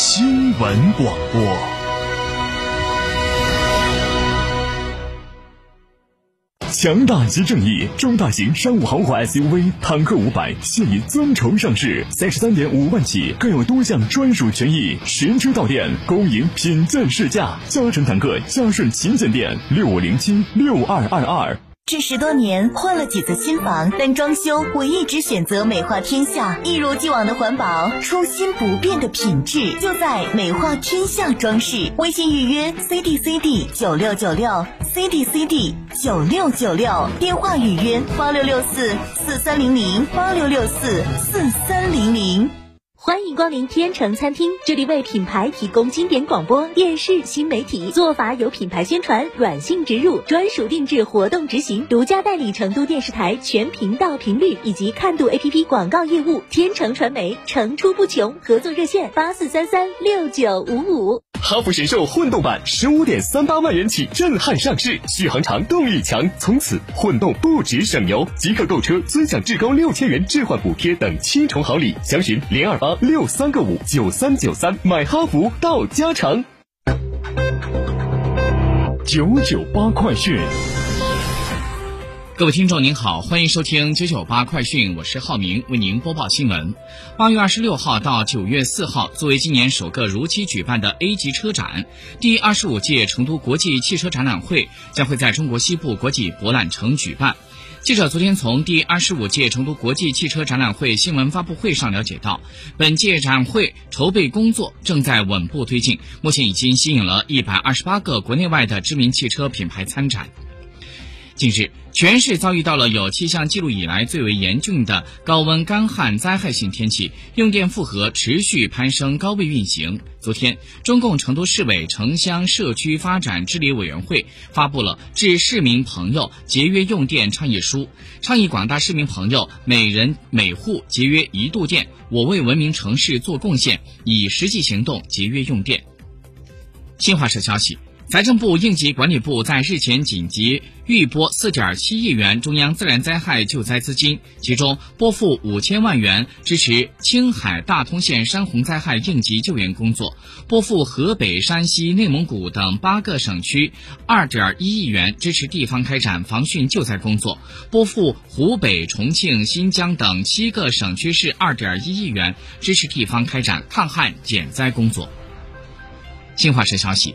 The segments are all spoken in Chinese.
新闻广播。强大即正义，中大型商务豪华 SUV 坦克五百现已尊崇上市，三十三点五万起，更有多项专属权益。实车到店，恭迎品鉴试驾。嘉诚坦克嘉顺旗舰店六五零七六二二二。这十多年换了几次新房，但装修我一直选择美化天下，一如既往的环保，初心不变的品质，就在美化天下装饰。微信预约 C D C D 九六九六 C D C D 九六九六，电话预约八六六四四三零零八六六四四三零零。欢迎光临天成餐厅，这里为品牌提供经典广播电视新媒体做法，有品牌宣传、软性植入、专属定制活动执行，独家代理成都电视台全频道频率以及看度 APP 广告业务。天成传媒层出不穷，合作热线八四三三六九五五。哈弗神兽混动版十五点三八万元起震撼上市，续航长，动力强，从此混动不止省油，即刻购车尊享至高六千元置换补贴等七重好礼，详询零二八六三个五九三九三，买哈弗到家城。九九八快讯。各位听众您好，欢迎收听九九八快讯，我是浩明，为您播报新闻。八月二十六号到九月四号，作为今年首个如期举办的 A 级车展，第二十五届成都国际汽车展览会将会在中国西部国际博览城举办。记者昨天从第二十五届成都国际汽车展览会新闻发布会上了解到，本届展会筹备工作正在稳步推进，目前已经吸引了一百二十八个国内外的知名汽车品牌参展。近日，全市遭遇到了有气象记录以来最为严峻的高温干旱灾害性天气，用电负荷持续攀升，高位运行。昨天，中共成都市委城乡社区发展治理委员会发布了致市民朋友节约用电倡议书，倡议广大市民朋友每人每户节约一度电，我为文明城市做贡献，以实际行动节约用电。新华社消息。财政部应急管理部在日前紧急预拨四点七亿元中央自然灾害救灾资金，其中拨付五千万元支持青海大通县山洪灾害应急救援工作，拨付河北、山西、内蒙古等八个省区二点一亿元支持地方开展防汛救灾工作，拨付湖北、重庆、新疆等七个省区市二点一亿元支持地方开展抗旱减灾工作。新华社消息。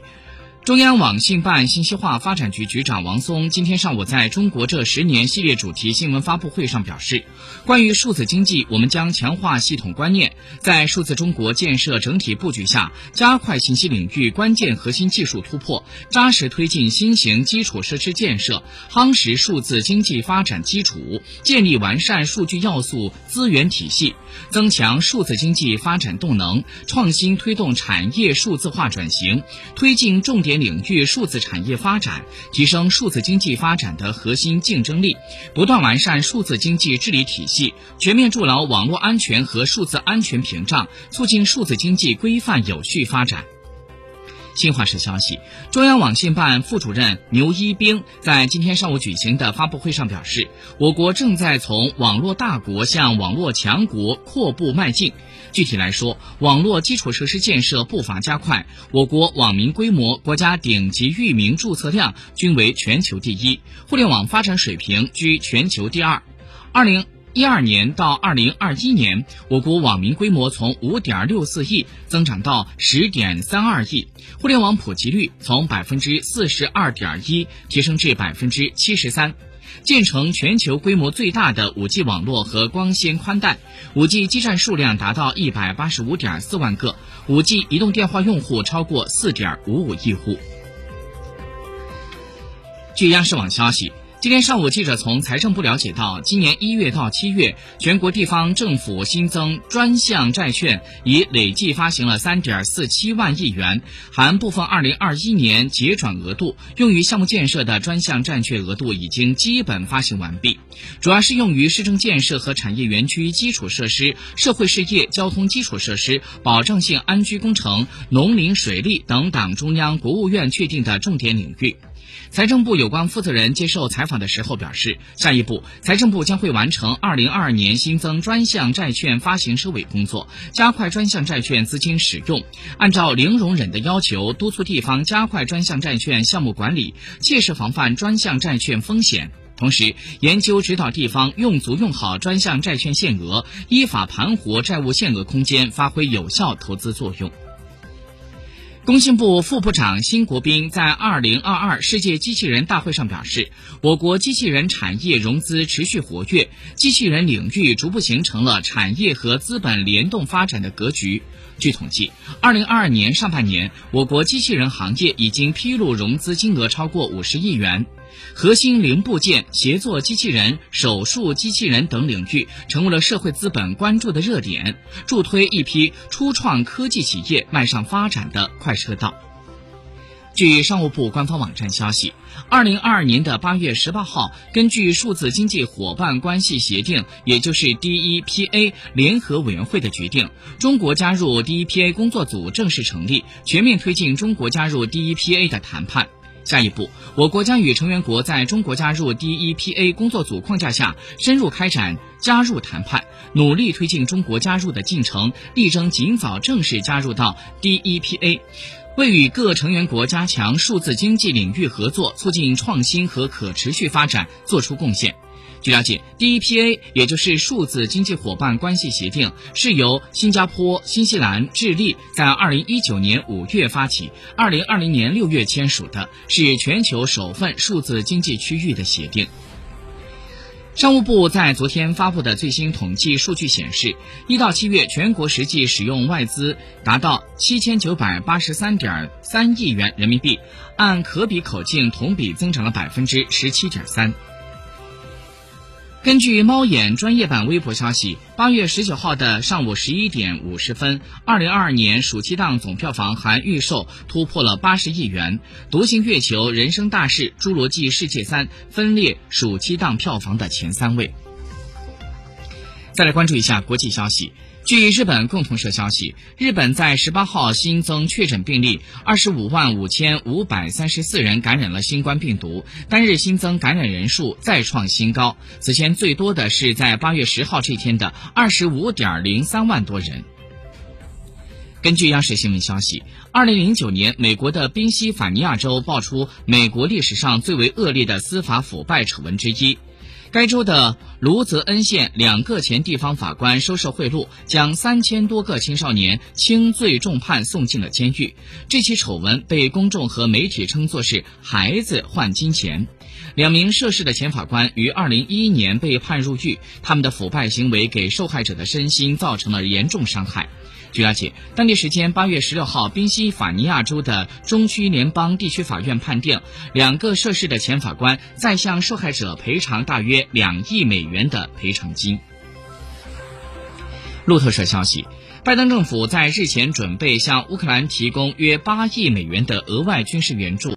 中央网信办信息化发展局局长王松今天上午在中国这十年系列主题新闻发布会上表示，关于数字经济，我们将强化系统观念，在数字中国建设整体布局下，加快信息领域关键核心技术突破，扎实推进新型基础设施建设，夯实数字经济发展基础，建立完善数据要素资源体系，增强数字经济发展动能，创新推动产业数字化转型，推进重点。领域数字产业发展，提升数字经济发展的核心竞争力，不断完善数字经济治理体系，全面筑牢网络安全和数字安全屏障，促进数字经济规范有序发展。新华社消息，中央网信办副主任牛一兵在今天上午举行的发布会上表示，我国正在从网络大国向网络强国阔步迈进。具体来说，网络基础设施建设步伐加快，我国网民规模、国家顶级域名注册量均为全球第一，互联网发展水平居全球第二。二零一二年到二零二一年，我国网民规模从五点六四亿增长到十点三二亿，互联网普及率从百分之四十二点一提升至百分之七十三。建成全球规模最大的 5G 网络和光纤宽带，5G 基站数量达到一百八十五点四万个，5G 移动电话用户超过四点五五亿户。据央视网消息。今天上午，记者从财政部了解到，今年一月到七月，全国地方政府新增专项债券已累计发行了三点四七万亿元，含部分二零二一年结转额度，用于项目建设的专项债券额度已经基本发行完毕，主要是用于市政建设和产业园区基础设施、社会事业、交通基础设施、保障性安居工程、农林水利等党中央、国务院确定的重点领域。财政部有关负责人接受采访的时候表示，下一步，财政部将会完成二零二二年新增专项债券发行收尾工作，加快专项债券资金使用，按照零容忍的要求，督促地方加快专项债券项目管理，切实防范专项债券风险。同时，研究指导地方用足用好专项债券限额，依法盘活债务限额空间，发挥有效投资作用。工信部副部长辛国斌在二零二二世界机器人大会上表示，我国机器人产业融资持续活跃，机器人领域逐步形成了产业和资本联动发展的格局。据统计，二零二二年上半年，我国机器人行业已经披露融资金额超过五十亿元。核心零部件、协作机器人、手术机器人等领域成为了社会资本关注的热点，助推一批初创科技企业迈上发展的快车道。据商务部官方网站消息，二零二二年的八月十八号，根据数字经济伙伴关系协定，也就是 DEPA 联合委员会的决定，中国加入 DEPA 工作组正式成立，全面推进中国加入 DEPA 的谈判。下一步，我国将与成员国在中国加入 DEPA 工作组框架下，深入开展加入谈判，努力推进中国加入的进程，力争尽早正式加入到 DEPA，为与各成员国加强数字经济领域合作、促进创新和可持续发展作出贡献。据了解，DEPA 也就是数字经济伙伴关系协定，是由新加坡、新西兰、智利在二零一九年五月发起，二零二零年六月签署的，是全球首份数字经济区域的协定。商务部在昨天发布的最新统计数据显示，一到七月全国实际使用外资达到七千九百八十三点三亿元人民币，按可比口径同比增长了百分之十七点三。根据猫眼专业版微博消息，八月十九号的上午十一点五十分，二零二二年暑期档总票房含预售突破了八十亿元，《独行月球》《人生大事》《侏罗纪世界三》分列暑期档票房的前三位。再来关注一下国际消息。据日本共同社消息，日本在十八号新增确诊病例二十五万五千五百三十四人感染了新冠病毒，单日新增感染人数再创新高。此前最多的是在八月十号这天的二十五点零三万多人。根据央视新闻消息，二零零九年，美国的宾夕法尼亚州爆出美国历史上最为恶劣的司法腐败丑闻之一。该州的卢泽恩县两个前地方法官收受贿赂，将三千多个青少年轻罪重判送进了监狱。这起丑闻被公众和媒体称作是“孩子换金钱”。两名涉事的前法官于二零一一年被判入狱，他们的腐败行为给受害者的身心造成了严重伤害。据了解，当地时间八月十六号，宾夕法尼亚州的中区联邦地区法院判定，两个涉事的前法官再向受害者赔偿大约两亿美元的赔偿金。路透社消息，拜登政府在日前准备向乌克兰提供约八亿美元的额外军事援助。